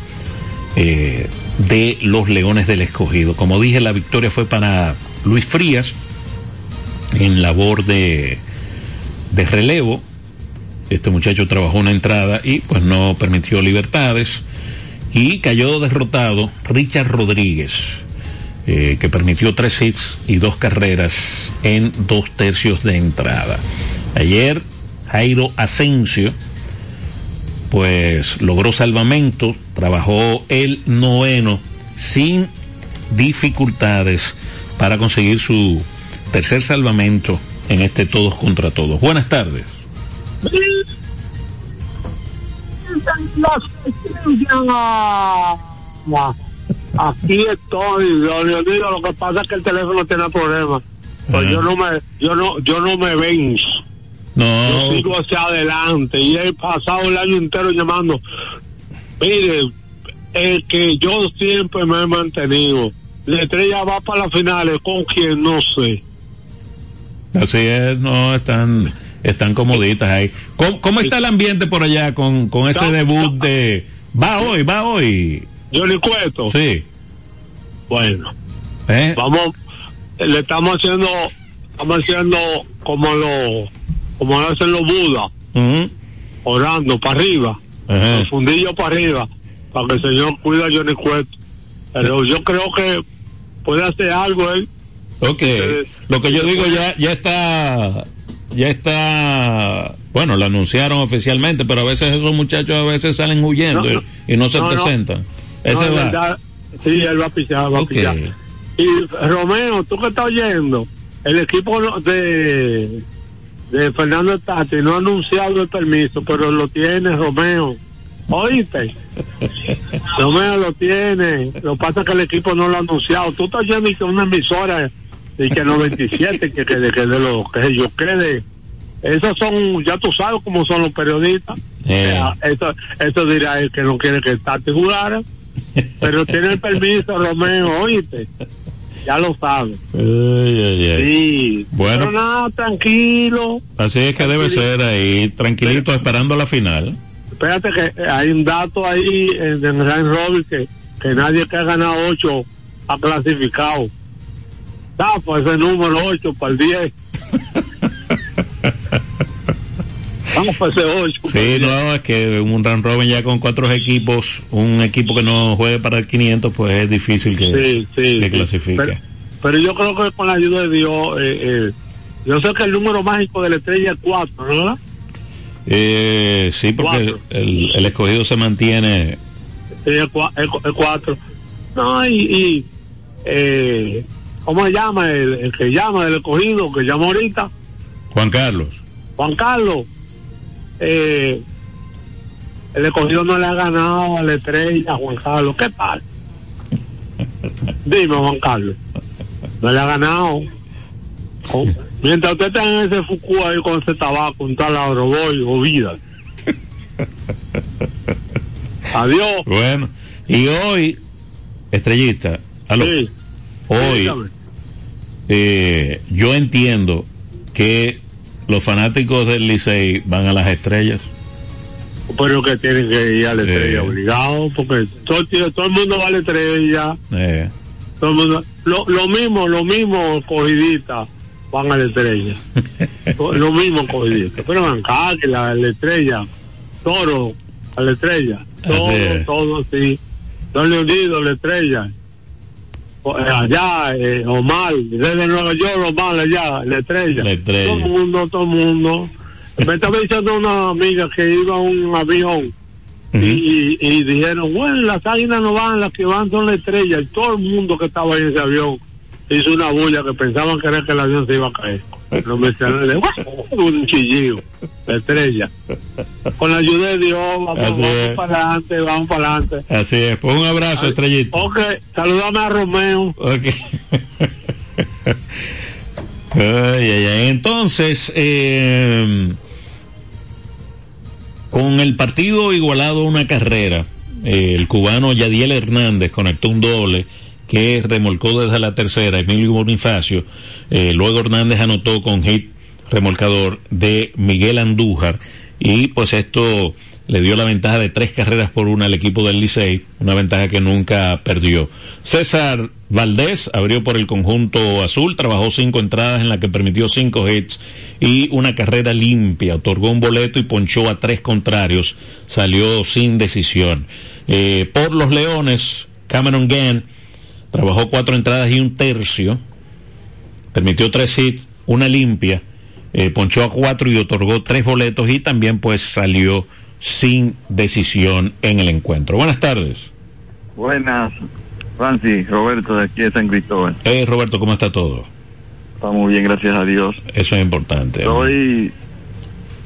S2: eh, de los Leones del Escogido. Como dije, la victoria fue para Luis Frías en labor de, de relevo. Este muchacho trabajó una entrada y pues no permitió libertades. Y cayó derrotado Richard Rodríguez, eh, que permitió tres hits y dos carreras en dos tercios de entrada. Ayer Jairo Asensio pues logró salvamento, trabajó el noveno sin dificultades para conseguir su tercer salvamento en este todos contra todos. Buenas tardes.
S3: Aquí estoy, Leonido, lo que pasa es que el teléfono tiene problemas. Pues yo no me, yo no, yo no me venzo.
S2: No.
S3: Yo sigo hacia adelante y he pasado el año entero llamando. Mire, el que yo siempre me he mantenido. La estrella va para las finales con quien no sé.
S2: Así es, no están están comoditas ahí. ¿Cómo, cómo está el ambiente por allá con, con ese debut de va hoy, va hoy?
S3: Yo le cuento.
S2: Sí.
S3: Bueno.
S2: ¿Eh?
S3: Vamos, le estamos haciendo, estamos haciendo como lo, como hacen los budas, orando para arriba, el fundillo para arriba, para que el Señor cuida a Johnny Cueto. Pero yo creo que puede hacer algo él.
S2: Ok, lo que yo digo ya, ya está, ya está, bueno, lo anunciaron oficialmente, pero a veces esos muchachos a veces salen huyendo
S3: No, no.
S2: y, y no se
S3: No,
S2: presentan. Ese va.
S3: verdad. Sí, él va a pichar, va a pichar. Y Romeo, tú que estás oyendo, el equipo de, de Fernando Tati no ha anunciado el permiso, pero lo tiene Romeo. ¿Oíste? Romeo lo tiene. Lo que pasa es que el equipo no lo ha anunciado. Tú estás oyendo que una emisora y que 97, que, que, de, que de lo que yo quede. Esos son, ya tú sabes cómo son los periodistas.
S2: Eh.
S3: O sea, eso, eso dirá el que no quiere que Tati jugara. Pero tiene el permiso, Romeo, oíste. Ya lo sabe.
S2: Ay, ay, ay.
S3: Sí.
S2: Bueno.
S3: Pero nada, tranquilo.
S2: Así es que debe ser ahí, tranquilito, esperando la final.
S3: Espérate que hay un dato ahí en, en Ryan Robin que, que nadie que ha ganado 8 ha clasificado. Pues ese número 8 para el 10. Vamos para ese 8.
S2: Sí, no, es que un round robin ya con cuatro equipos, un equipo que no juegue para el 500, pues es difícil que,
S3: Sí, sí,
S2: que
S3: sí.
S2: clasifique.
S3: Pero, pero yo creo que con la ayuda de Dios, eh, eh, yo sé que el número mágico de la estrella es 4, ¿no? ¿verdad?
S2: Eh, sí, porque el escogido se mantiene.
S3: Sí, el 4. No, y, y eh, ¿cómo se llama? El, el que llama del escogido, que llama ahorita,
S2: Juan Carlos.
S3: Juan Carlos. Eh, el escogido no le ha ganado a la estrella, Juan Carlos. ¿Qué tal? Dime, Juan Carlos. No le ha ganado. Oh, Mientras usted está en ese Fuku ahí con ese tabaco, un tal Agroboy o vida. Adiós.
S2: Bueno, y hoy, estrellista, aló,
S3: Sí.
S2: hoy
S3: Dígame.
S2: Eh, yo entiendo que los fanáticos del Licey van a las estrellas.
S3: pero que tienen que ir a la estrella obligado, porque todo, todo el mundo va a la estrella. Todo el mundo, lo, lo mismo, lo mismo cogidita van a la estrella. lo mismo cogidita. Pero acá que la, la estrella, toro a la estrella. Todo, todo, sí. Don Leonido, la estrella. Allá, eh, Omar, desde Nueva York, Omar, allá, la estrella.
S2: La estrella.
S3: Todo el mundo, todo el mundo. Me estaba diciendo una amiga que iba a un avión y, y, dijeron, bueno, las águilas no van, las que van son la estrella. Y todo el mundo que estaba en ese avión hizo una bulla que pensaban que era que el avión se iba a caer. No me un chillido, la estrella. Con la ayuda de Dios, vamos, para adelante, vamos para adelante.
S2: Así es, pues un abrazo, estrellito.
S3: Ok, saludame a Romeo.
S2: Ok. ay, ay, ay. Entonces, eh con el partido igualado a una carrera, eh, el cubano Yadiel Hernández conectó un doble que remolcó desde la tercera Emilio Bonifacio. Eh, luego Hernández anotó con hit remolcador de Miguel Andújar y pues esto le dio la ventaja de tres carreras por una al equipo del Licey, una ventaja que nunca perdió. César Valdés abrió por el conjunto azul, trabajó cinco entradas en la que permitió cinco hits y una carrera limpia, otorgó un boleto y ponchó a tres contrarios, salió sin decisión. Eh, por los Leones, Cameron Gann trabajó cuatro entradas y un tercio, permitió tres hits, una limpia, eh, ponchó a cuatro y otorgó tres boletos y también pues salió sin decisión en el encuentro. Buenas tardes.
S9: Buenas, Francis, Roberto de aquí de San Cristóbal.
S2: Eh, Roberto, ¿cómo está todo?
S9: Está muy bien, gracias a Dios.
S2: Eso es importante.
S9: Estoy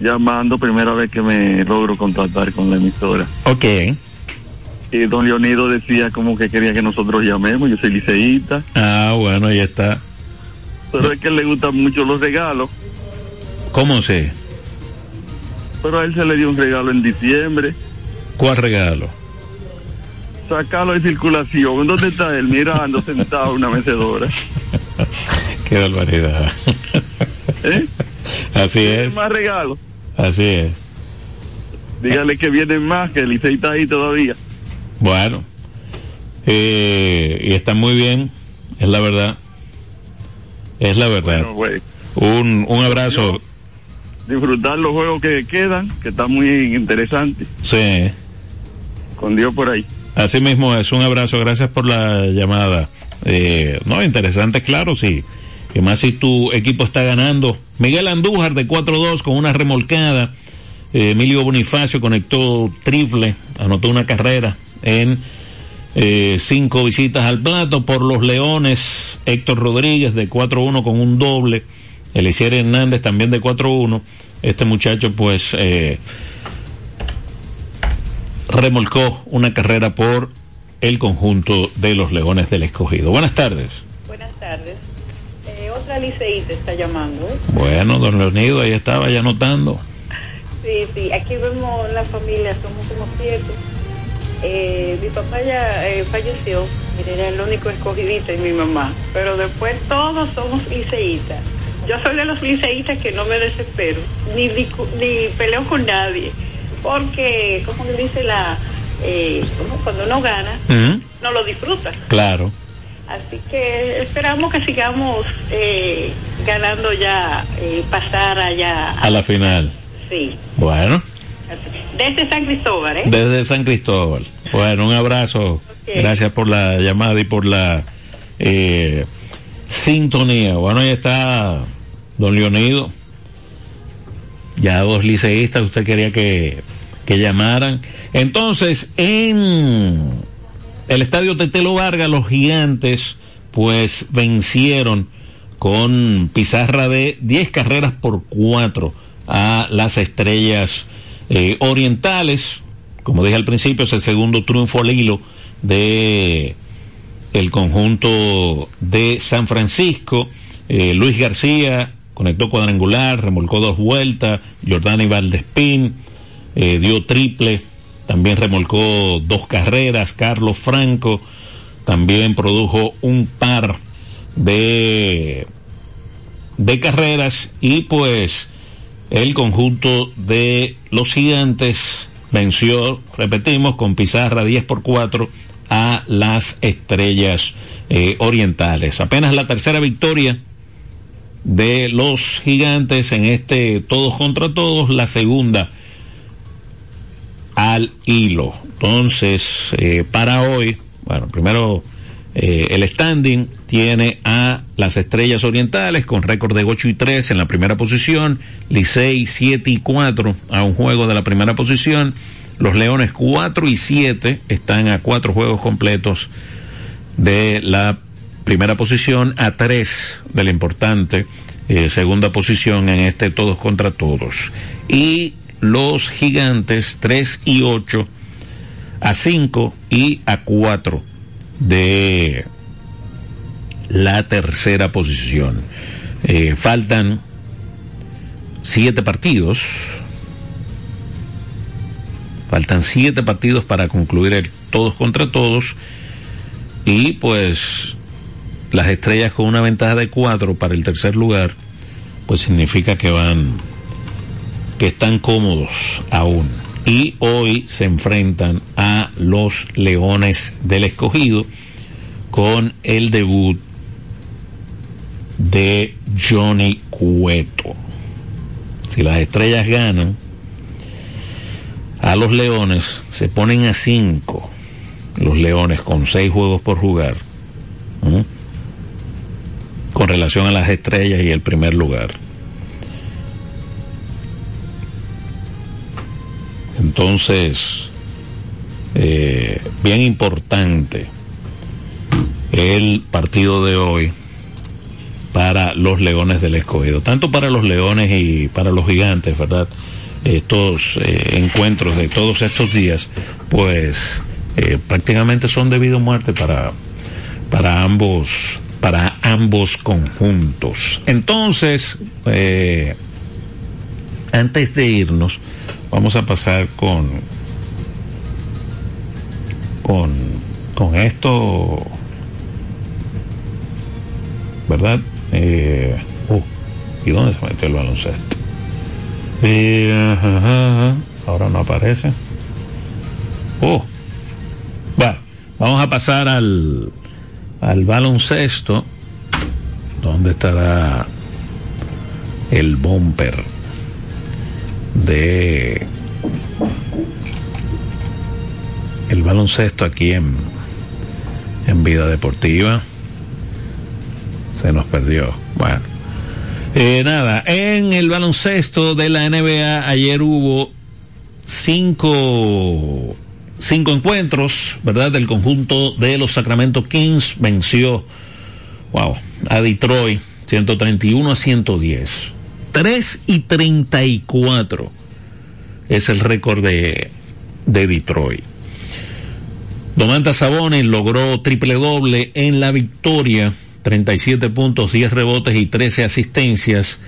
S9: llamando primera vez que me logro contactar con la emisora.
S2: Ok.
S9: Y don Leonido decía como que quería que nosotros llamemos, yo soy liceísta.
S2: Ah, bueno, ahí está.
S9: Pero es que le gustan mucho los regalos.
S2: ¿Cómo sé?
S9: Pero a él se le dio un regalo en diciembre.
S2: ¿Cuál regalo?
S9: sacarlo de circulación. ¿Dónde está él? Mirando, sentado en una mecedora.
S2: Qué barbaridad.
S9: ¿Eh?
S2: Así es.
S9: más regalo.
S2: Así es.
S9: Dígale que vienen más, que el está ahí todavía.
S2: Bueno. Eh, y está muy bien, es la verdad. Es la verdad. un, un abrazo.
S9: disfrutar los juegos que quedan, que está muy interesante.
S2: Sí.
S9: Con Dios por ahí.
S2: Así mismo es, un abrazo, gracias por la llamada. Eh, no, interesante, claro, sí. Que más si tu equipo está ganando. Miguel Andújar de 4-2 con una remolcada. Eh, Emilio Bonifacio conectó triple, anotó una carrera en eh, cinco visitas al plato por los Leones. Héctor Rodríguez de 4-1 con un doble. Elisier Hernández también de 4-1. Este muchacho, pues, eh, remolcó una carrera por el conjunto de los Leones del Escogido. Buenas tardes.
S10: Buenas tardes. Eh, otra liceíta está llamando. ¿eh?
S2: Bueno, don Leonido, ahí estaba ya notando.
S10: Sí, sí, aquí vemos la familia, somos como siete. Eh, mi papá ya falleció, era el único escogidita y mi mamá, pero después todos somos liceístas. Yo soy de los liceístas que no me desespero, ni, ni peleo con nadie porque, como dice la, eh, cuando uno gana, no lo disfruta.
S2: Claro.
S10: Así que esperamos que sigamos eh, ganando ya, eh, pasar allá.
S2: A, la final.
S10: Sí.
S2: Bueno.
S10: Desde San Cristóbal, ¿eh?
S2: Desde San Cristóbal. Bueno, un abrazo. Gracias por la llamada y por la eh, sintonía. Bueno, ahí está don Leonido. Ya dos liceístas, usted quería que que llamaran. Entonces, en el estadio Tetelo Vargas, los gigantes, pues vencieron con pizarra de 10 carreras por 4 a las estrellas eh, orientales. Como dije al principio, es el segundo triunfo al hilo de el conjunto de San Francisco. Eh, Luis García conectó cuadrangular, remolcó dos vueltas, Jordani Valdespín eh, dio triple, también remolcó dos carreras, Carlos Franco también produjo un par de, de carreras y pues el conjunto de los gigantes venció, repetimos, con pizarra 10 por 4 a las estrellas eh, orientales. Apenas la tercera victoria de los gigantes en este todos contra todos, la segunda al hilo. Entonces, eh, para hoy, bueno, primero eh, el standing tiene a las Estrellas Orientales con récord de 8 y 3 en la primera posición, Licey 7 y 4 a un juego de la primera posición, los Leones 4 y 7 están a cuatro juegos completos de la primera posición, a 3 de la importante eh, segunda posición en este todos contra todos. Y los Gigantes 3 y 8 a 5 y a 4 de la tercera posición. Eh, faltan siete partidos. Faltan siete partidos para concluir el todos contra todos. Y pues las estrellas con una ventaja de cuatro para el tercer lugar, pues significa que van, que están cómodos aún y hoy se enfrentan a los Leones del Escogido con el debut de Johnny Cueto. Si las estrellas ganan, a los Leones se ponen a cinco, los Leones con seis juegos por jugar, con relación a las estrellas y el primer lugar. Entonces, eh, bien importante el partido de hoy para los Leones del Escogido, tanto para los Leones y para los Gigantes, ¿verdad? Estos eh, encuentros de todos estos días, pues eh, prácticamente son debido a muerte para, para ambos para ambos conjuntos. Entonces, antes de irnos, Vamos a pasar con con con esto, ¿verdad? Eh, uh, ¿Y dónde se metió el baloncesto? Eh, ahora no aparece. Oh, bueno, vamos a pasar al, al baloncesto. ¿Dónde estará el bumper? De el baloncesto aquí en, en vida deportiva. Se nos perdió. Bueno. Eh, nada, en el baloncesto de la NBA ayer hubo cinco, cinco encuentros, ¿verdad? Del conjunto de los Sacramento Kings venció, wow, a Detroit 131 a 110. 3 y 34 es el récord de, de Detroit. Domantas Sabonis logró triple doble en la victoria, 37 puntos, 10 rebotes y 13 asistencias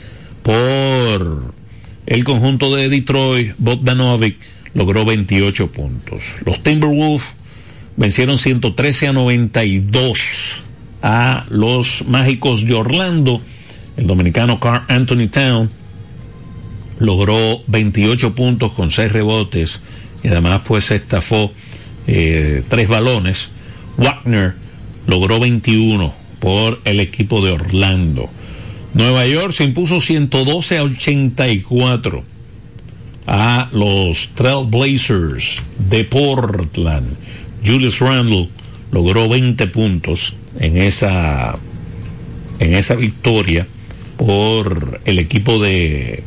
S2: por el conjunto de Detroit. Bogdanovic logró 28 puntos. Los Timberwolves vencieron 113 a 92 a los Mágicos de Orlando el dominicano Carl Anthony Town logró 28 puntos con 6 rebotes y además pues estafó eh, tres balones. Wagner logró 21 por el equipo de Orlando. Nueva York se impuso 112 a 84 a los Trailblazers de Portland. Julius Randle logró 20 puntos en esa en esa victoria por el equipo de,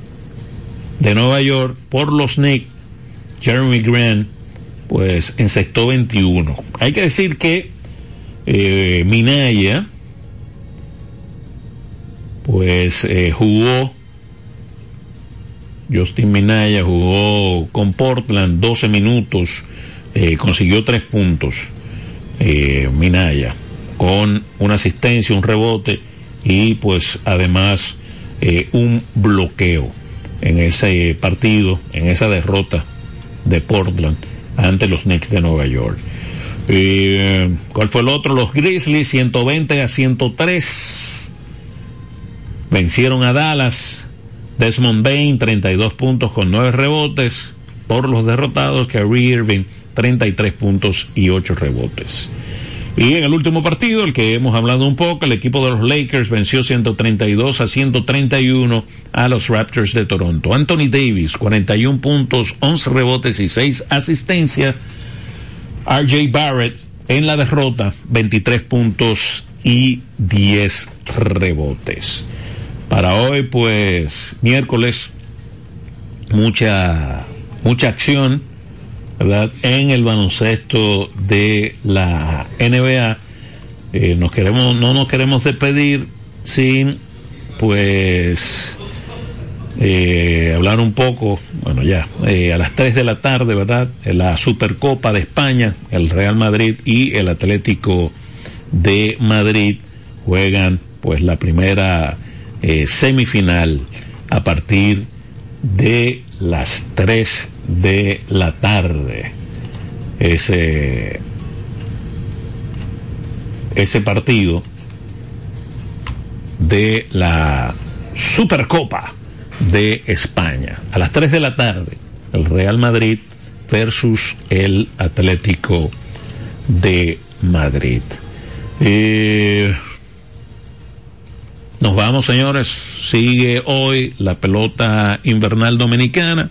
S2: de Nueva York, por los Knicks, Jeremy Grant, pues encestó 21. Hay que decir que eh, Minaya, pues eh, jugó, Justin Minaya jugó con Portland 12 minutos, eh, consiguió 3 puntos, Minaya, con una asistencia, un rebote y pues además eh, un bloqueo en ese partido, en esa derrota de Portland ante los Knicks de Nueva York. Eh, ¿Cuál fue el otro? Los Grizzlies 120 a 103 vencieron a Dallas. Desmond Bain 32 puntos con 9 rebotes. por los derrotados, Kyrie Irving 33 puntos y 8 rebotes. Y en el último partido, el que hemos hablado un poco, el equipo de los Lakers venció 132 a 131 a los Raptors de Toronto. Anthony Davis, 41 puntos, 11 rebotes y 6 asistencias. RJ Barrett en la derrota, 23 puntos y 10 rebotes. Para hoy, pues, miércoles, mucha, mucha acción En el baloncesto de la NBA. Eh, nos queremos, no nos queremos despedir sin, pues, eh, hablar un poco, bueno, ya, eh, a las 3 de la tarde, ¿verdad? La Supercopa de España, el Real Madrid y el Atlético de Madrid juegan, pues, la primera semifinal a partir de las 3 de la tarde. Ese, ese partido de la Supercopa de España. A las 3 de la tarde, el Real Madrid versus el Atlético de Madrid. Eh, nos vamos, señores. Sigue hoy la pelota invernal dominicana.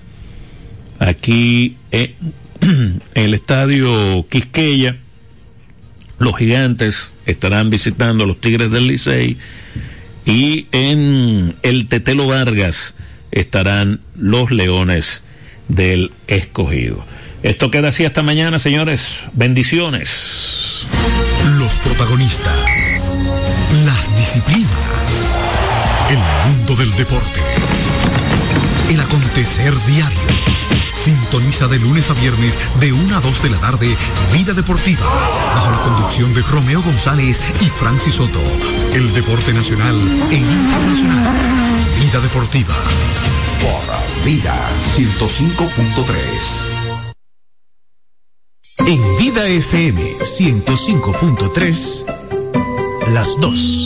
S2: Aquí en, el estadio Quisqueya, los gigantes estarán visitando a los Tigres del Licey. Y en el Tetelo Vargas estarán los Leones del Escogido. Esto queda así hasta mañana, señores. Bendiciones.
S7: Los protagonistas, las disciplinas del deporte. El acontecer diario. Sintoniza de lunes a viernes de 1 a 2 de la tarde Vida Deportiva. Bajo la conducción de Romeo González y Francis Soto. El deporte nacional e internacional. Vida Deportiva.
S8: Por Vida 105.3.
S1: En Vida FM 105.3, las dos.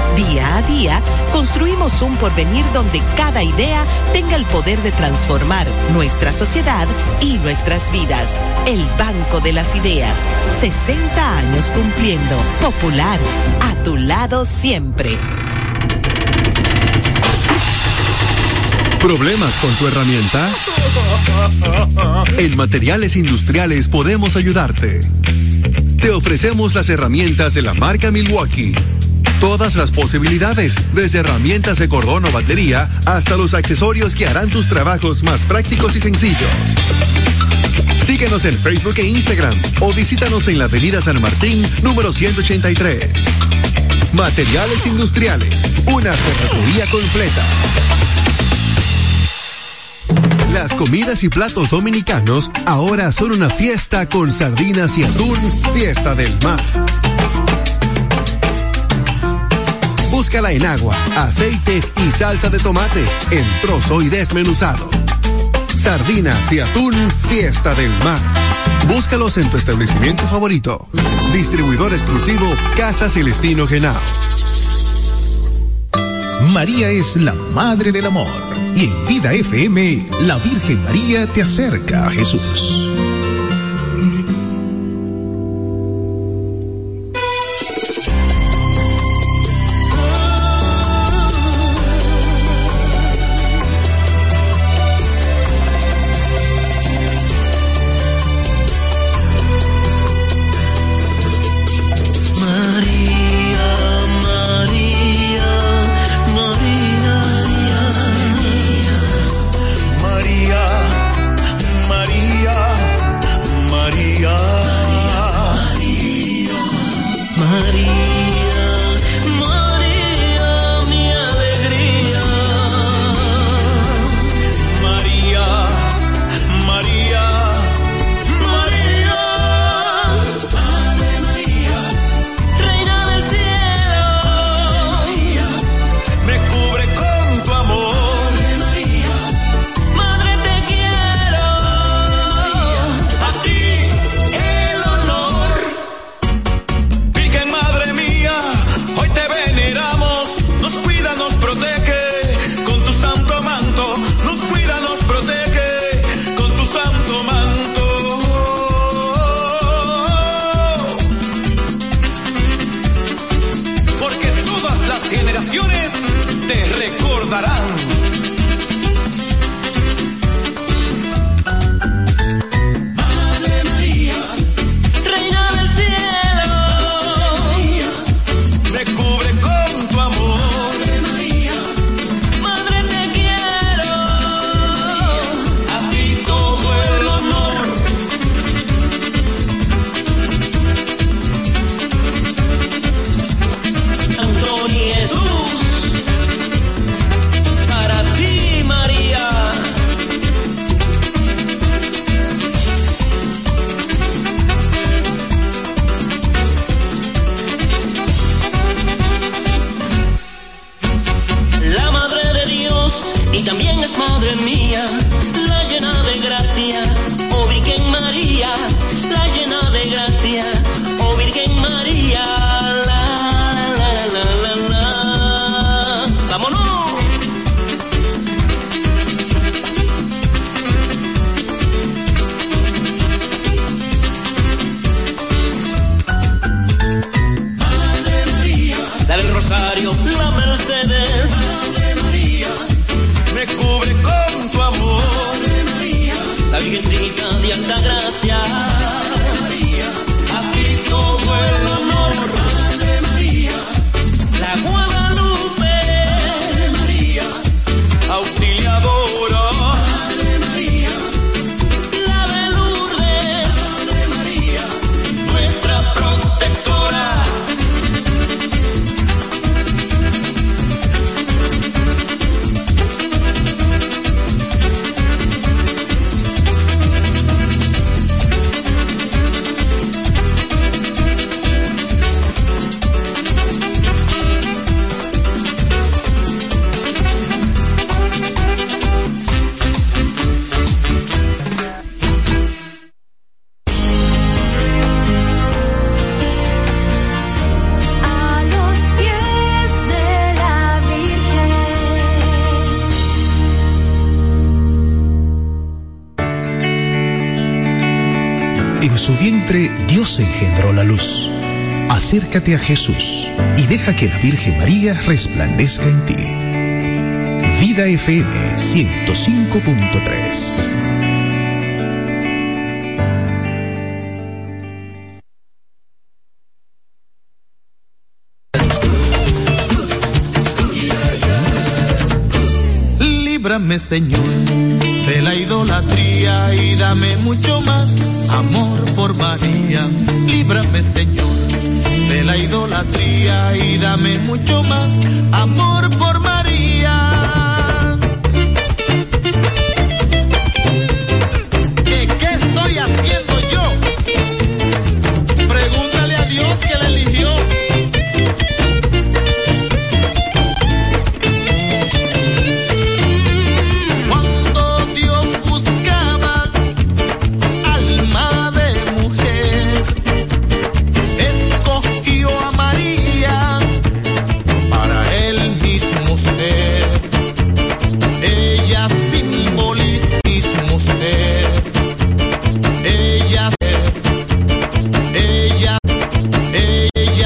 S11: Día a día, construimos un porvenir donde cada idea tenga el poder de transformar nuestra sociedad y nuestras vidas. El Banco de las Ideas. 60 años cumpliendo. Popular. A tu lado siempre.
S12: ¿Problemas con tu herramienta? En Materiales Industriales podemos ayudarte. Te ofrecemos las herramientas de la marca Milwaukee todas las posibilidades, desde herramientas de cordón o batería hasta los accesorios que harán tus trabajos más prácticos y sencillos. Síguenos en Facebook e Instagram o visítanos en la Avenida San Martín, número 183. Materiales Industriales, una ferretería completa. Las comidas y platos dominicanos ahora son una fiesta con sardinas y atún, fiesta del mar Búscala en agua, aceite y salsa de tomate en trozo y desmenuzado. Sardinas y atún, fiesta del mar. Búscalos en tu establecimiento favorito. Distribuidor exclusivo Casa Celestino Genao.
S1: María es la Madre del Amor. Y en Vida FM, la Virgen María te acerca a Jesús. acércate a Jesús y deja que la Virgen María resplandezca en ti. Vida FM 105.3
S13: líbrame Señor de la idolatría y dame mucho más amor por María. Líbrame Señor de la idolatría y dame mucho más amor por